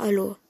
Hallo.